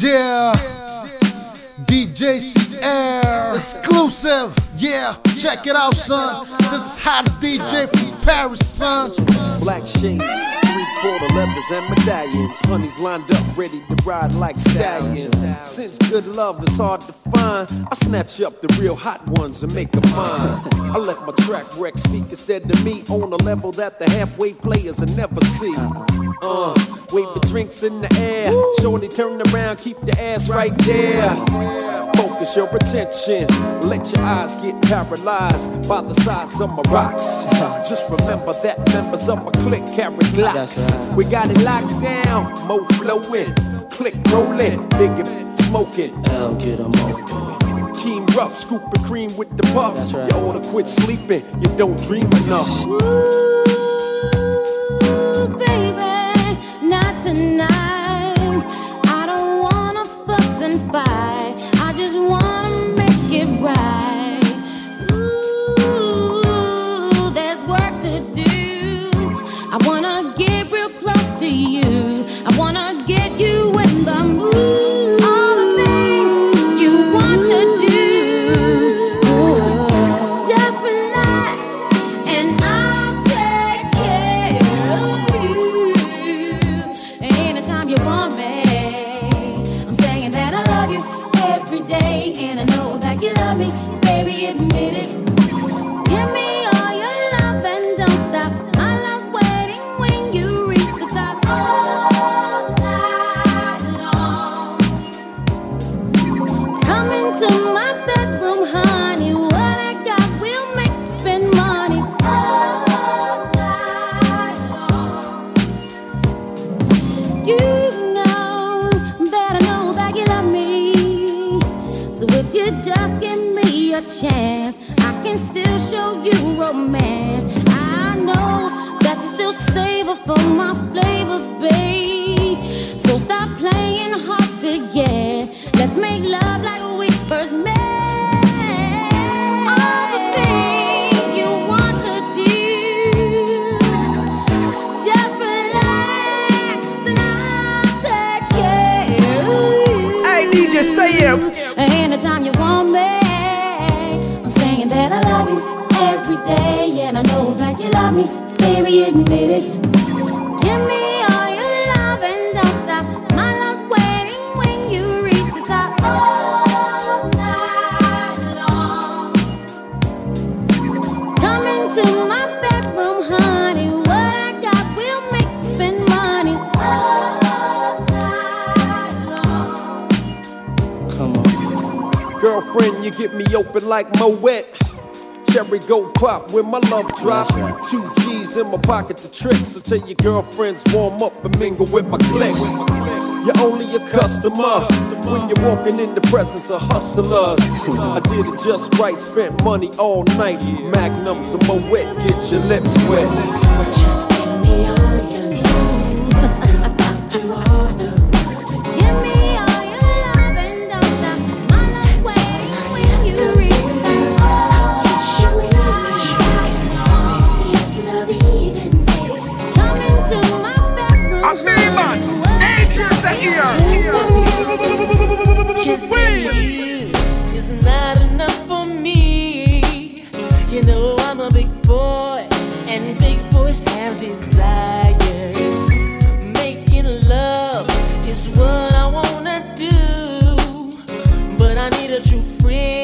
Yeah. DJ C-AIR exclusive. Yeah, check it out, son. This is how the DJ from Paris, son. Black shades, three quarter leathers and medallions. Honeys lined up, ready to ride like stallions. Since good love is hard to find, I snatch up the real hot ones and make them mine. I let my track wreck speak instead of me on a level that the halfway players will never see. Uh, wave the drinks in the air. Shorty turn around, keep the ass right there. Focus your attention. Let your eyes get paralyzed by the size of my rocks. Just remember that members of my clique carry glocks. We got it locked down. Mo flowing, click rolling, big and smoking. L get 'em open. Team rough, scooping cream with the puff. That's right. You oughta quit sleeping. You don't dream enough. Ooh, baby, not tonight. I don't wanna fuss and fight. I just wanna make it right. You get me open like Moet. Cherry gold pop when my love drop. That's right. Two G's in my pocket, the trick. So tell your girlfriends warm up and mingle with my clique. You're only a customer when you're walking in the presence of hustlers. I did it just right, spent money all night. Magnums and Moet, get your lips wet. You is not enough for me. You know I'm a big boy, and big boys have desires. Making love is what I wanna do, but I need a true friend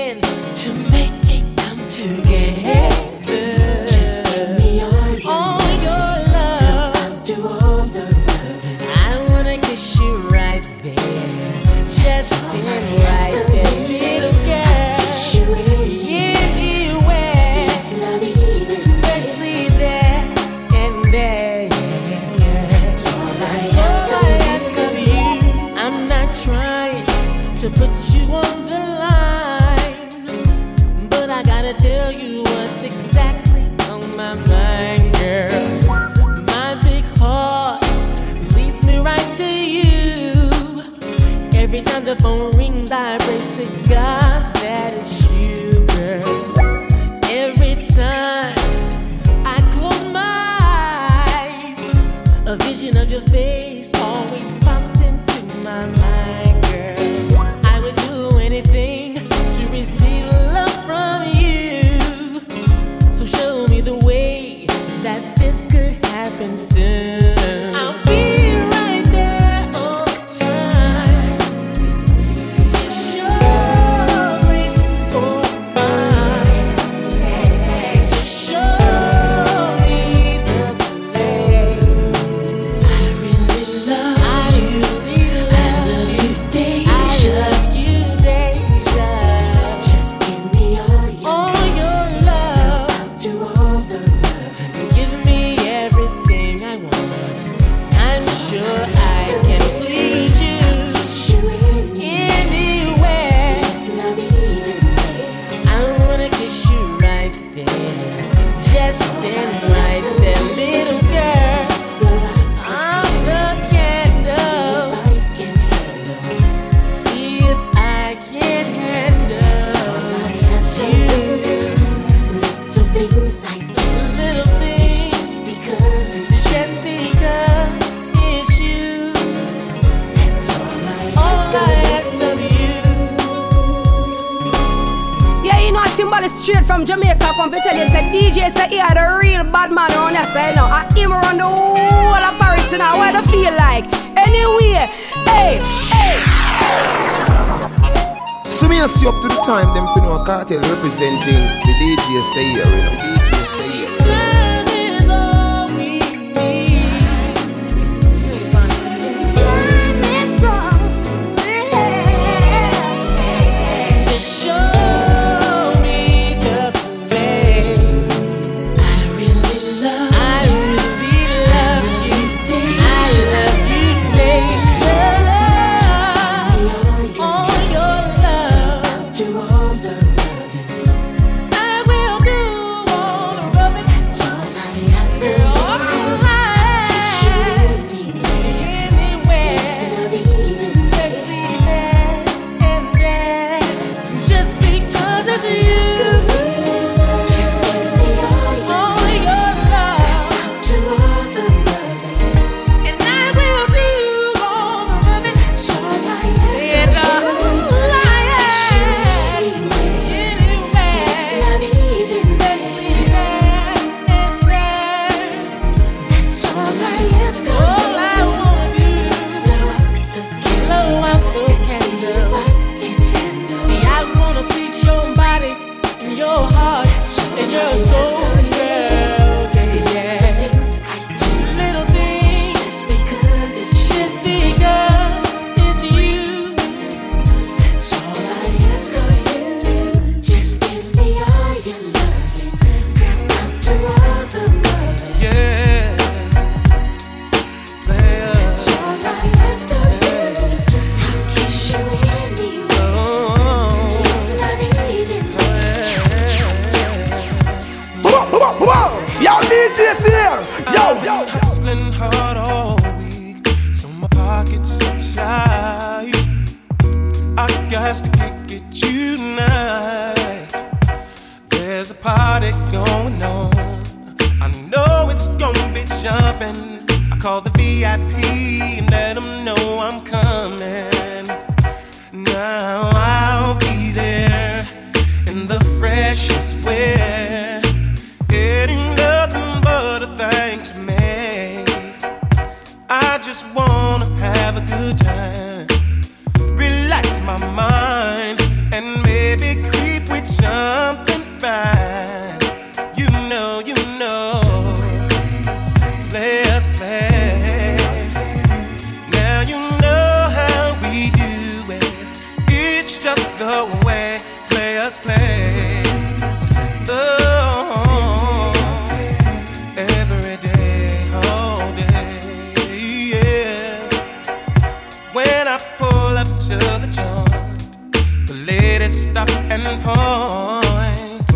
to the joint, the latest stuff and point.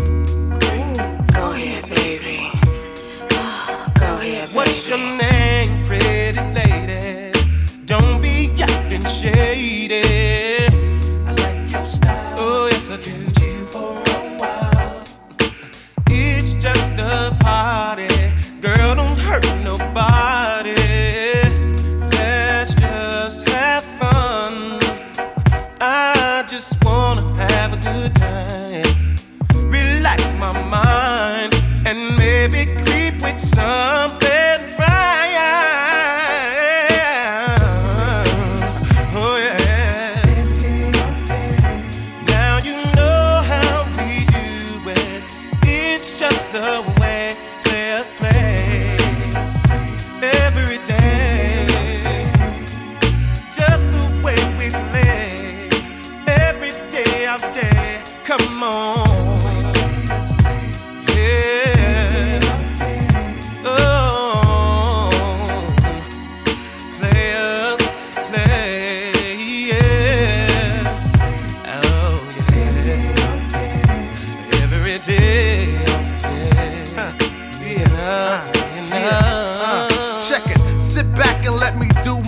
Go ahead, baby. Go ahead. baby. What's your name, pretty lady? Don't be acting shady.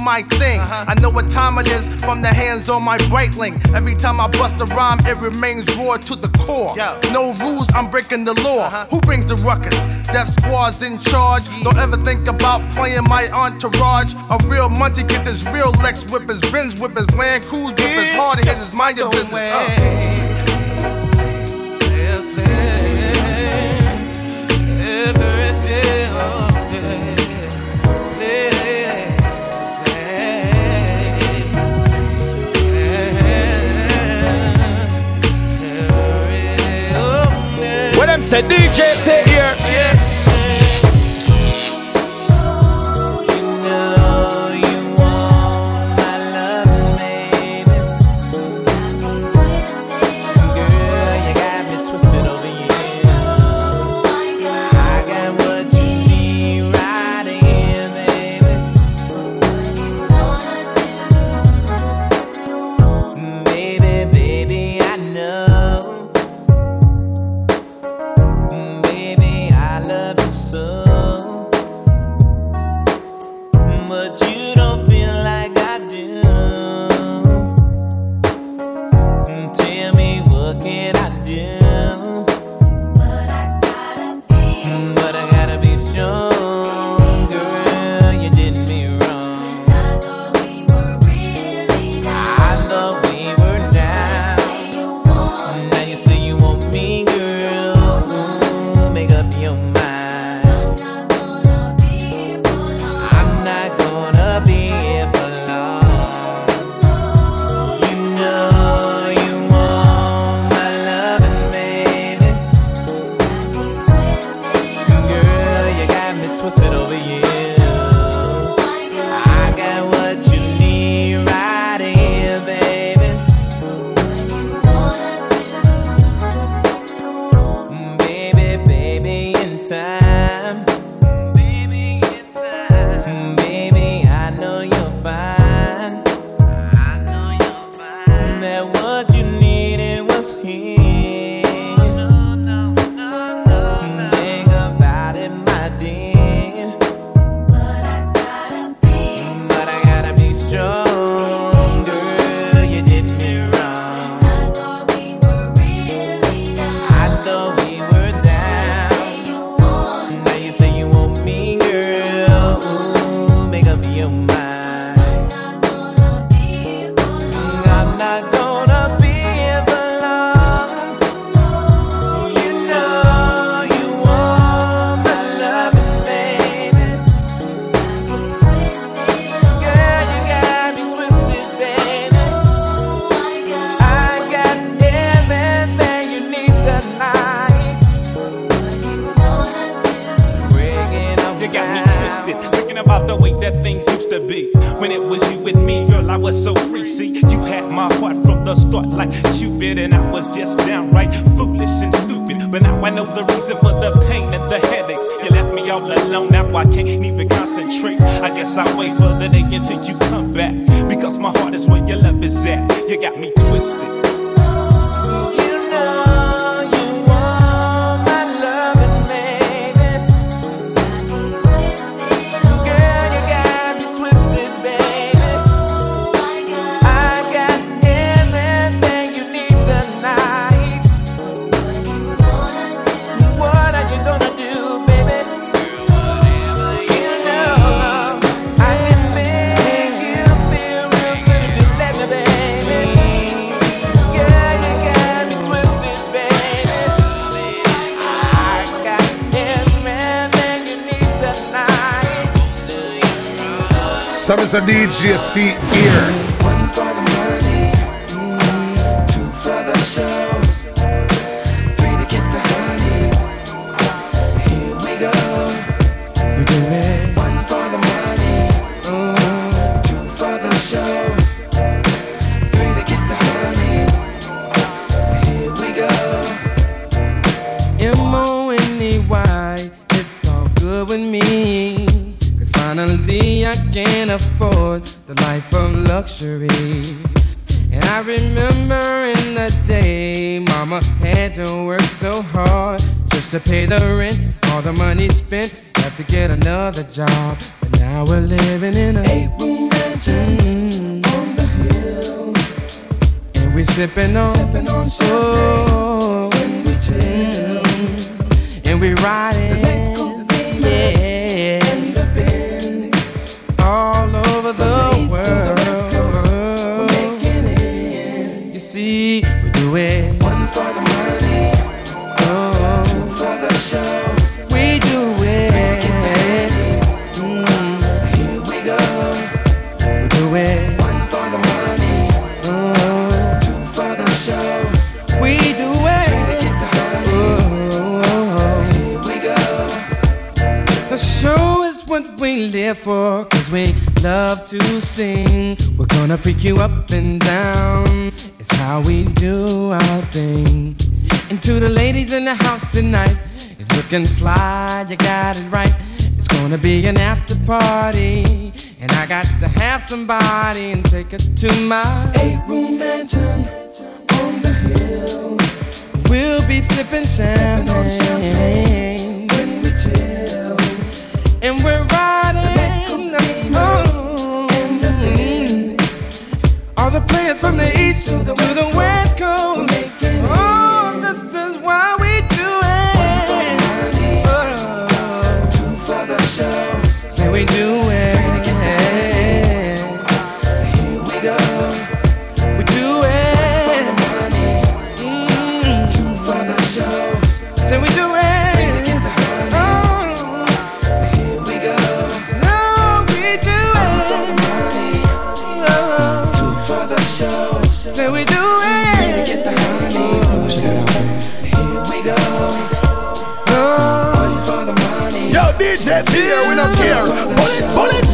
my thing. Uh-huh. I know what time it is from the hands on my right link. Every time I bust a rhyme, it remains raw to the core. Yo. No rules, I'm breaking the law. Uh-huh. Who brings the ruckus? Death squad's in charge. Don't ever think about playing my entourage. A real Monty get this real Lex whip his Benz whip his Land Cruise whip his hard hit his mind your business. Ever say, DJ say Some is a DJ C here. Looking fly, you got it right. It's gonna be an after party. And I got to have somebody and take it to my eight room mansion on the hill. We'll be sipping champagne when we chill. And we're riding. Oh, all the players from the east to the west Here, we don't care. Bullet, bullet.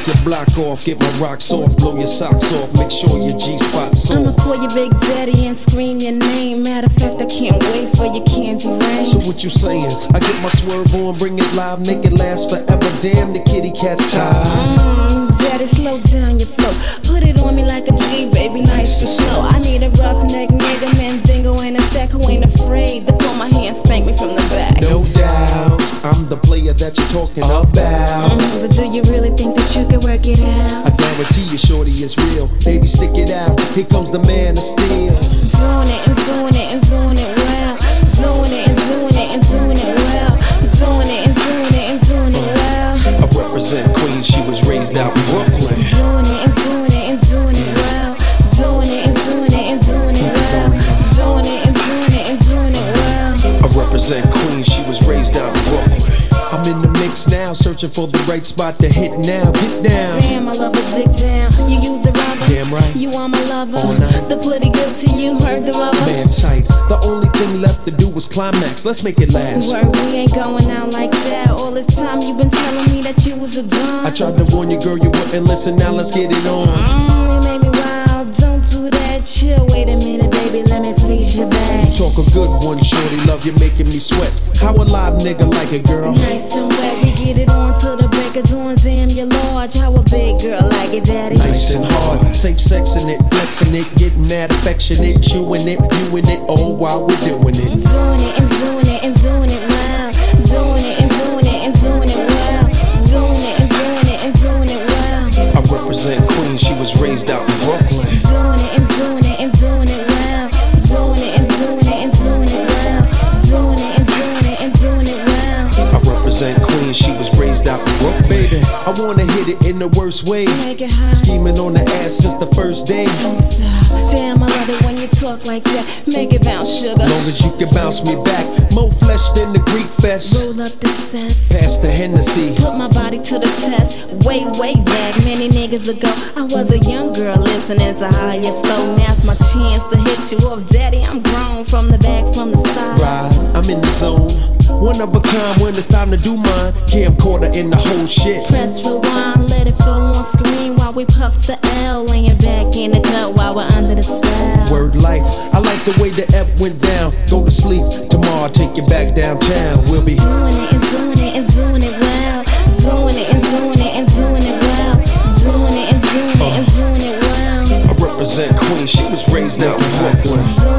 Knock your block off, get my rocks off, blow your socks off, make sure your G spot's I'ma call your big daddy and scream your name. Matter of fact, I can't wait for your candy rain. So what you saying? I get my swerve on, bring it live, make it last forever. Damn, the kitty cat's tired. Mm, daddy, slow down your flow. Put it on me like a G, baby, nice and slow. I need a rough neck nigga, man, Mandingo ain't a sack who ain't afraid I'm the player that you're talking about. But do you really think that you can work it out? I guarantee you, shorty, it's real. Baby, stick it out. Here comes the man of steel. Doing it and doing it and doing it well. Doing it and doing it and doing it well. Doing it and doing it and doing it well. I represent Queens, she was raised out in Brooklyn. Doing it searching for the right spot to hit now. Get down. Damn, I love a dick down. You use the rubber. Damn right. You are my lover. All night. The pretty good to you, heard the rubber. Man tight. The only thing left to do was climax. Let's make it last. Word, we ain't going out like that. All this time you been telling me that you was a dumb. I tried to warn you, girl, you wouldn't listen. Now let's get it on. Mm, you made me wild. Don't do that. Chill. Wait a minute, baby. Let me please you back. Talk a good one, shorty. Love you making me sweat. How a live nigga like it, girl? Nice and wet. We get it on till the break of dawn. Damn, you're large. How a big girl like it, daddy. Nice and hard, safe sexing it, flexing it, getting mad affectionate, chewing it, viewing it, all while we're doing it. Doing it and doing it and doing it well. Doing it and doing it and doing it well. Doing it and doing it and doing it well. I represent Queens, she was raised out in in the worst way. Make it hot. Scheming on the ass since the first day. Damn, I love it when you talk like that. Make it bounce, sugar. Long as you can bounce me back. More flesh than the Greek fest. Roll up the cess. Pass the Hennessy. Put my body to the test. Way, way back, many niggas ago. I was a young girl listening to how you flow. Now's my chance to hit you up, daddy. I'm grown from the back, from the side. Ride, I'm in the zone. One of a kind when it's time to do mine. Camcorder in the whole shit. Press rewind, let it flow on screen while we puffs the L. Laying back in the cut while we're under the spell. Word life, I like the way the F went down. Go to sleep, tomorrow I'll take you back downtown. We'll be Doing it and doing it and doing it well. Doing it and doing it and doing it well. Doing it and doing it and doing it well. I represent Queen, she was raised out in Brooklyn.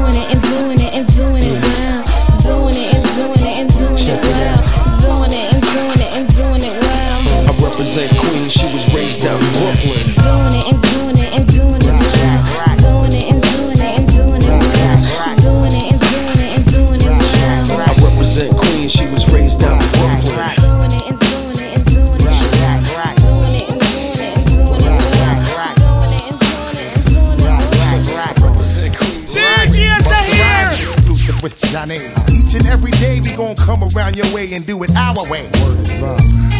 Around your way and do it our way. Word is love.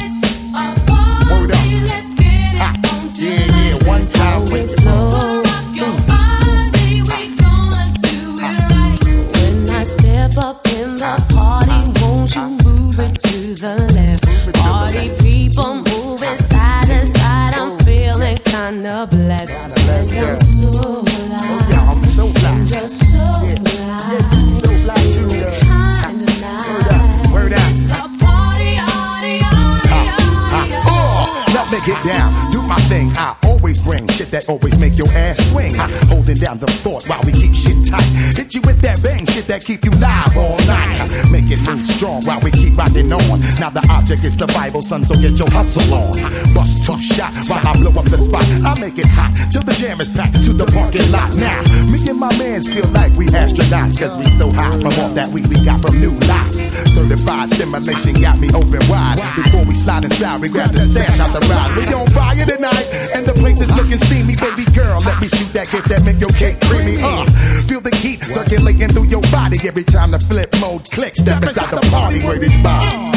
Son, so get your hustle on. Bust two shot while I blow up the spot. I make it hot till the jam is packed to the parking lot. Now, me and my mans feel like we astronauts, cause we so high from all that weed we got from new lots. Certified stimulation got me open wide. Before we slide inside, we grab the stash out the ride. We on fire tonight, and the place is looking steamy. Baby girl, let me shoot that gift that make your cake creamy. Uh, feel the heat circulating through your body every time the flip mode clicks. Step inside the party where this vibes.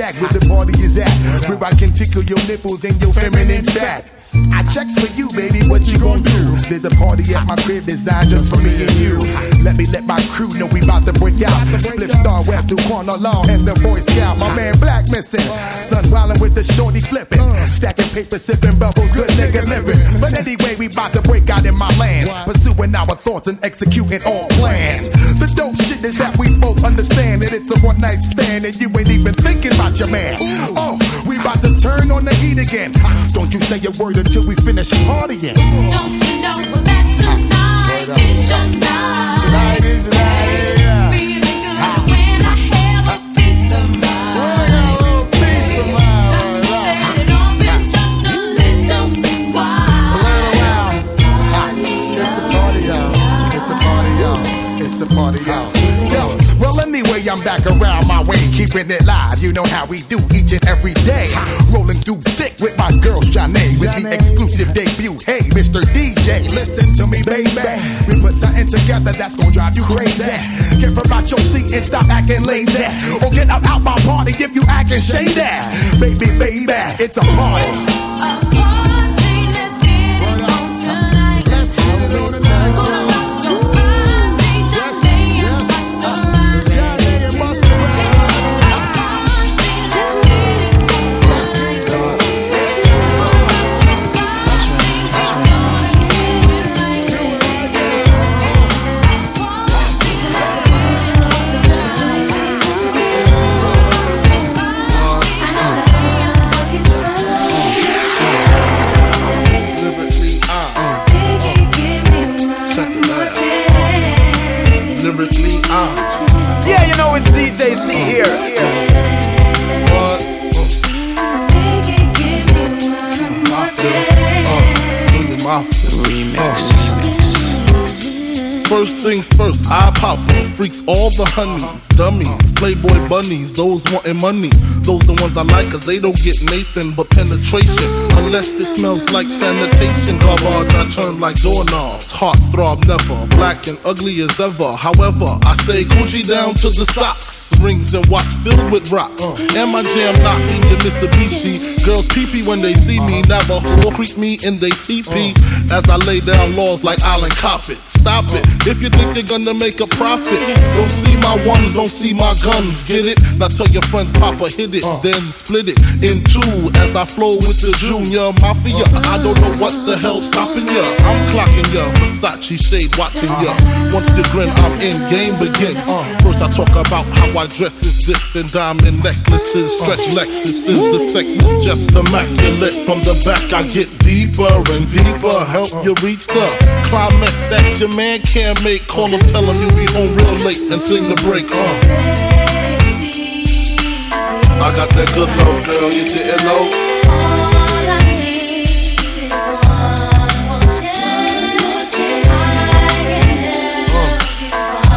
Shack where the party is at. Where I can tickle your nipples and your feminine fat. I checks for you, baby. What you gonna do? There's a party at my crib designed just for me and you. Let me let my crew know we about to break out. Split star web through corner law and the Boy Scout. My man Black missing. Sun wildin' with the shorty flipping. Stacking paper, sipping bubbles, good nigga living. But anyway, we about to break out in my lands. Pursuing our thoughts and executing all plans. Understand that it's a one night stand and you ain't even thinking about your man. Oh, we about to turn on the heat again. Don't you say a word until we finish partying. Don't you know I'm back around my way, keeping it live. You know how we do each and every day. Rolling through thick with my girl, Janae, with the exclusive debut. Hey, Mr. DJ, listen to me, baby. We put something together that's gonna drive you crazy. Get from out your seat and stop acting lazy. Or get up out my party if you acting shady. Baby, baby, it's a party. Lyrically, uh. Yeah, you know it's DJ C-AIR. What? First things first, I pop freaks all the honeys, dummies, playboy bunnies, those wanting money. Those the ones I like, cause they don't get Nathan but penetration. Unless it smells like sanitation. Garbage, I turn like doorknobs. Heart throb never, black and ugly as ever. However, I stay Gucci down to the socks. Rings and watch filled with rocks. And my jam knocking your Mitsubishi. Girls pee when they see me. Whore creep me in they teepee. As I lay down laws like Island Coppet. Stop it. If you think you're gonna make a profit, don't see my ones, don't see my guns. Get it? Now tell your friends, Papa hit it, uh. then split it in two as I flow with the junior mafia. Uh. I don't know what the hell's stopping ya. I'm clocking ya, Versace shade watching ya. Uh. Once you grin, I'm in, game begins. First I talk about how I dress is this and diamond necklaces, stretch Lexuses. The sex is just immaculate. From the back I get deeper and deeper, help you reach the climax that your man can't Call him, tell him you be home real late and sing the break. Uh. I got that good love, girl, you didn't know. Uh,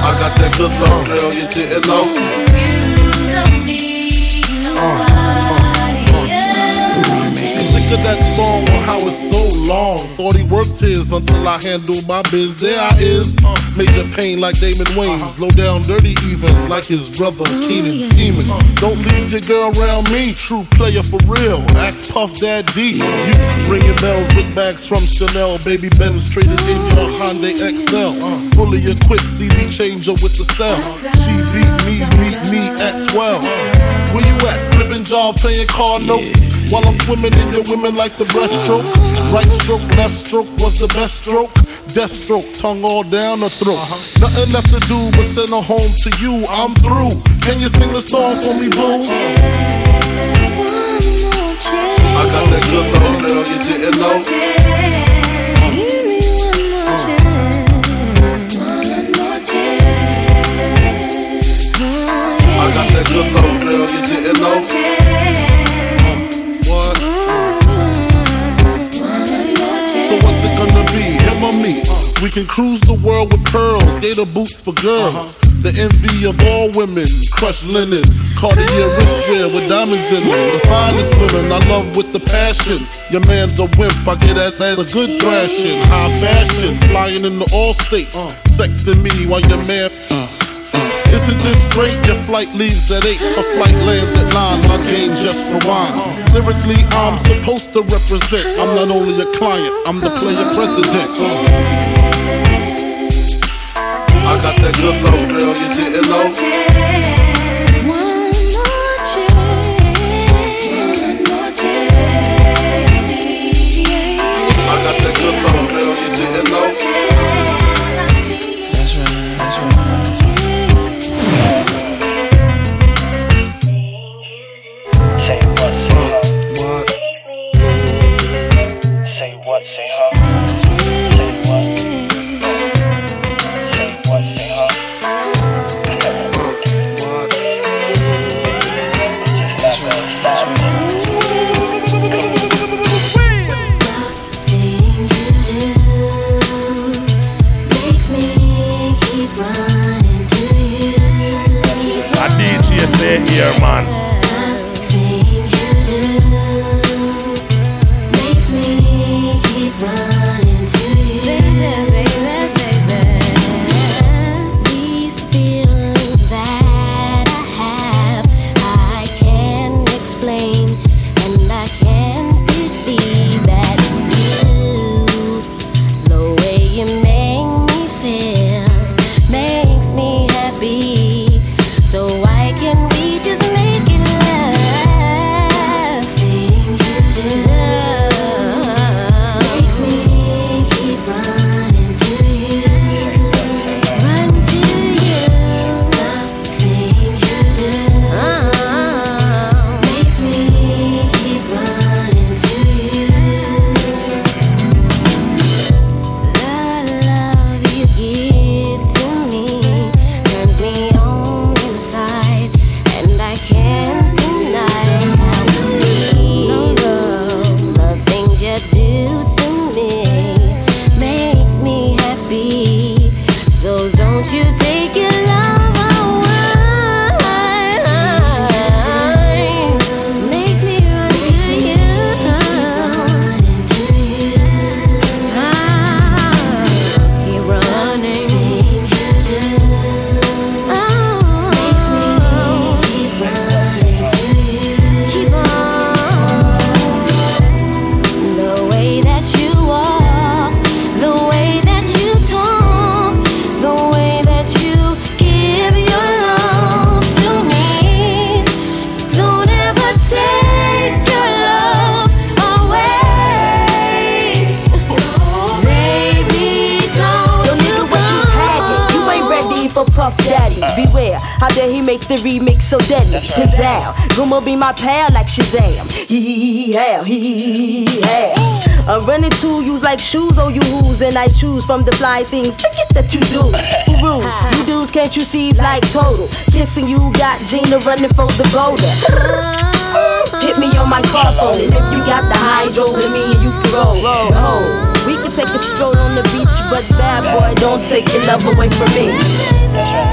I got that good love, girl, you didn't know. Sick that song on how it's so long. Thought he worked his until I handled my biz. There I is. Major pain like Damon Wayans. Low down dirty even like his brother Keenen scheming. Don't leave your girl around me. True player for real. Ask Puff Daddy. You ringing bells with bags from Chanel. Baby Benz traded in your Hyundai Excel. Fully equipped CD changer with the cell. She beat me, beat me at 12. Where you at? Flipping job, playing car notes. While I'm swimming in your women like the breaststroke. Right stroke, left stroke was the best stroke. Death stroke, tongue all down the throat. Uh-huh. Nothing left to do but send her home to you. I'm through. Can you sing the song for me, boo? I got that good love, girl, you didn't know. I got that good love, girl, you didn't know. We can cruise the world with pearls, gator boots for girls. Uh-huh. The envy of all women, crushed linen, Cartier wristwear with diamonds in them. The finest women I love with the passion. Your man's a wimp, I get as as a good thrashing. High fashion, flying in the all states. Uh. Sexing me while your man. Uh. Isn't this great? Your flight leaves at 8, a flight lands at 9. My game just rewinds. Lyrically, I'm supposed to represent. I'm not only a client, I'm the player president. I got that good love, girl, you didn't know. DJ say here, man. the remix so deadly. Right. Pizzazz. Guma be my pal like Shazam. He he he he I'm running to like shoes, oh you who's, and I choose from the fly things. Forget that you do. Who? You dudes, can't you see? It's like total. Kissing you got Gina running for the boulder. Hit me on my car phone. And if you got the hydro with me, you can roll. roll. Oh, we can take a stroll on the beach, but bad boy, don't take your love away from me.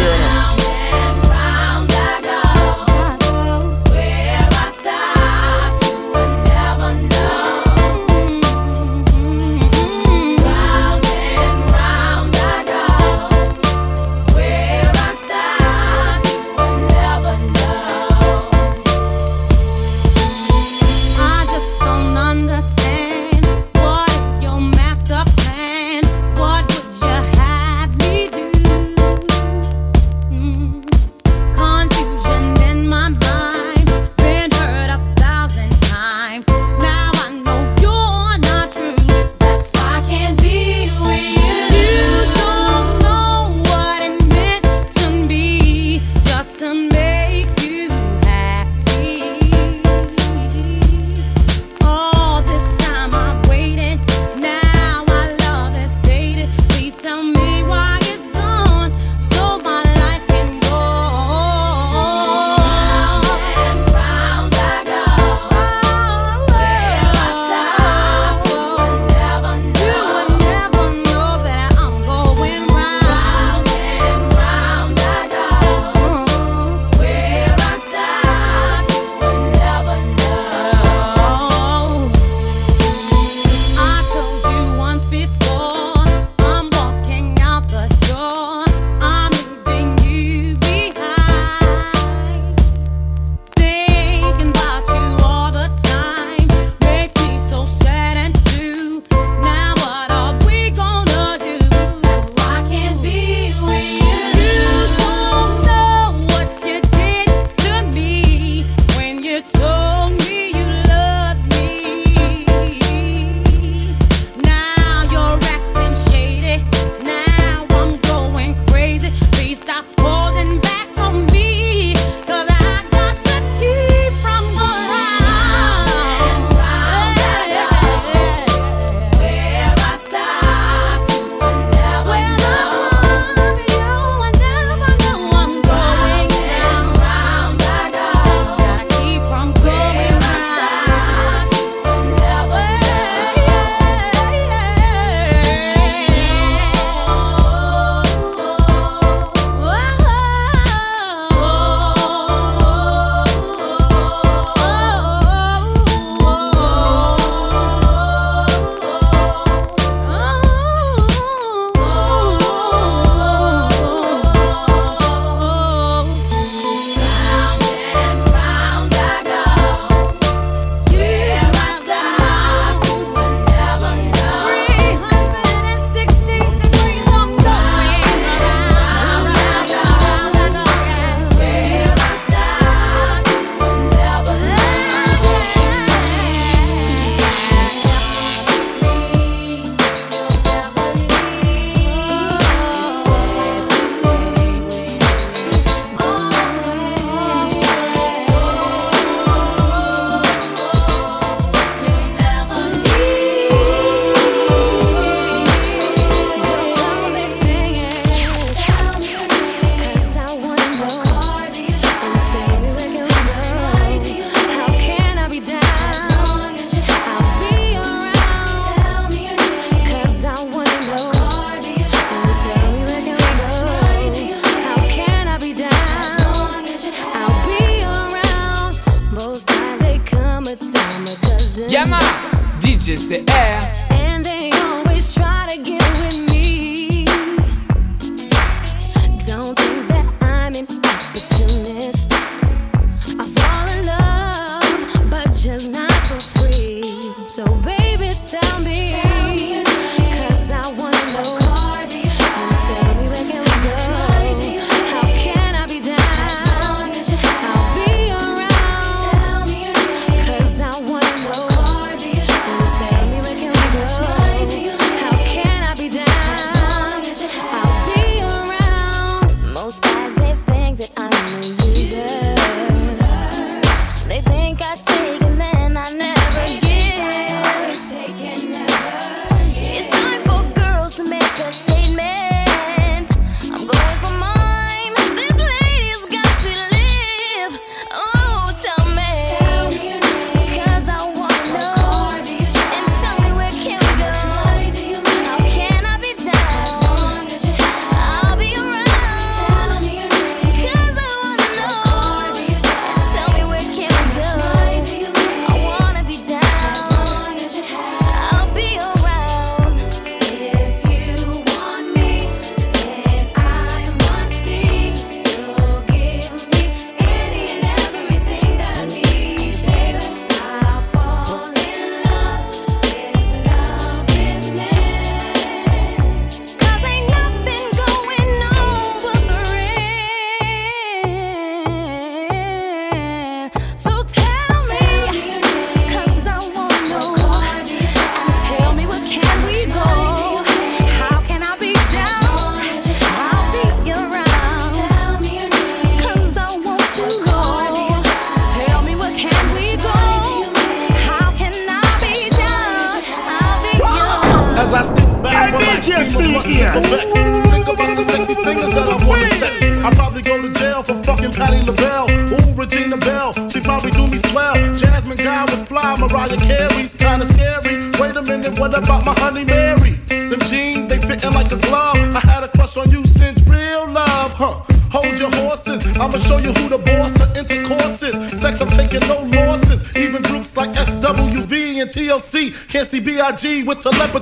With with telepathy.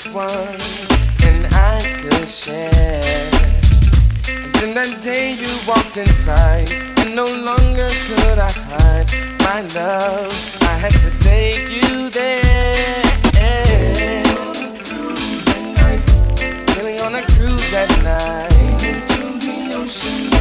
perfect one, and I could share. And then that day you walked inside, and no longer could I hide my love. I had to take you there. Sailing on a cruise at night. Sailing on a cruise at night. Into the ocean.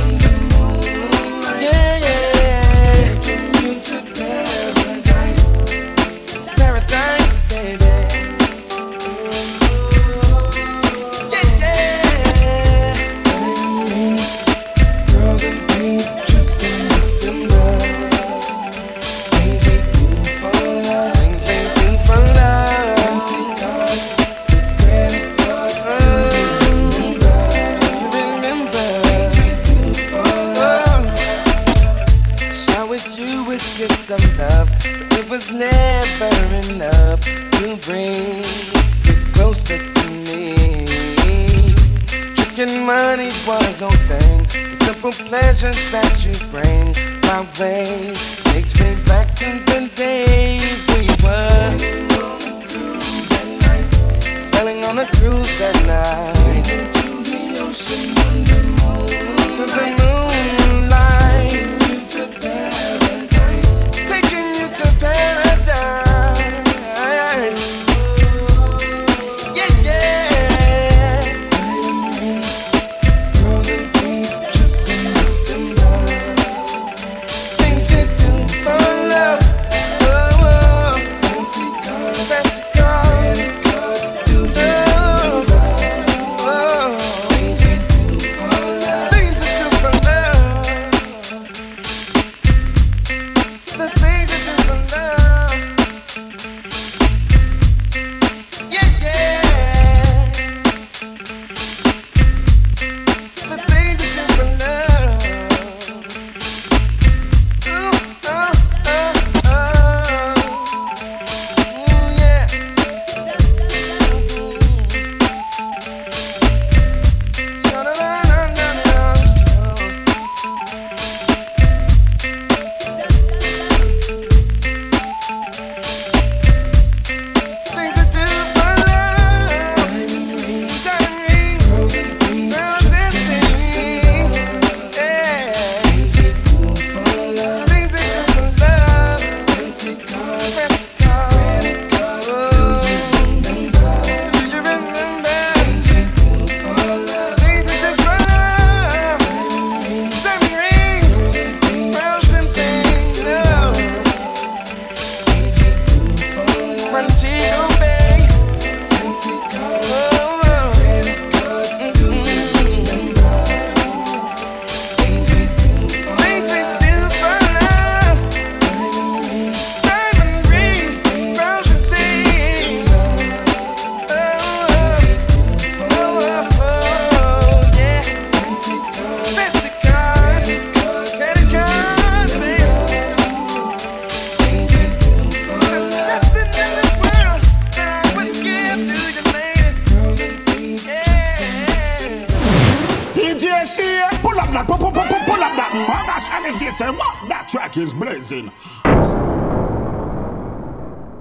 Making money was no thing. The simple pleasure that you bring my way takes me back to the day we were. Sailing on a cruise at night. Sailing on a cruise at night. Raising to the ocean under my.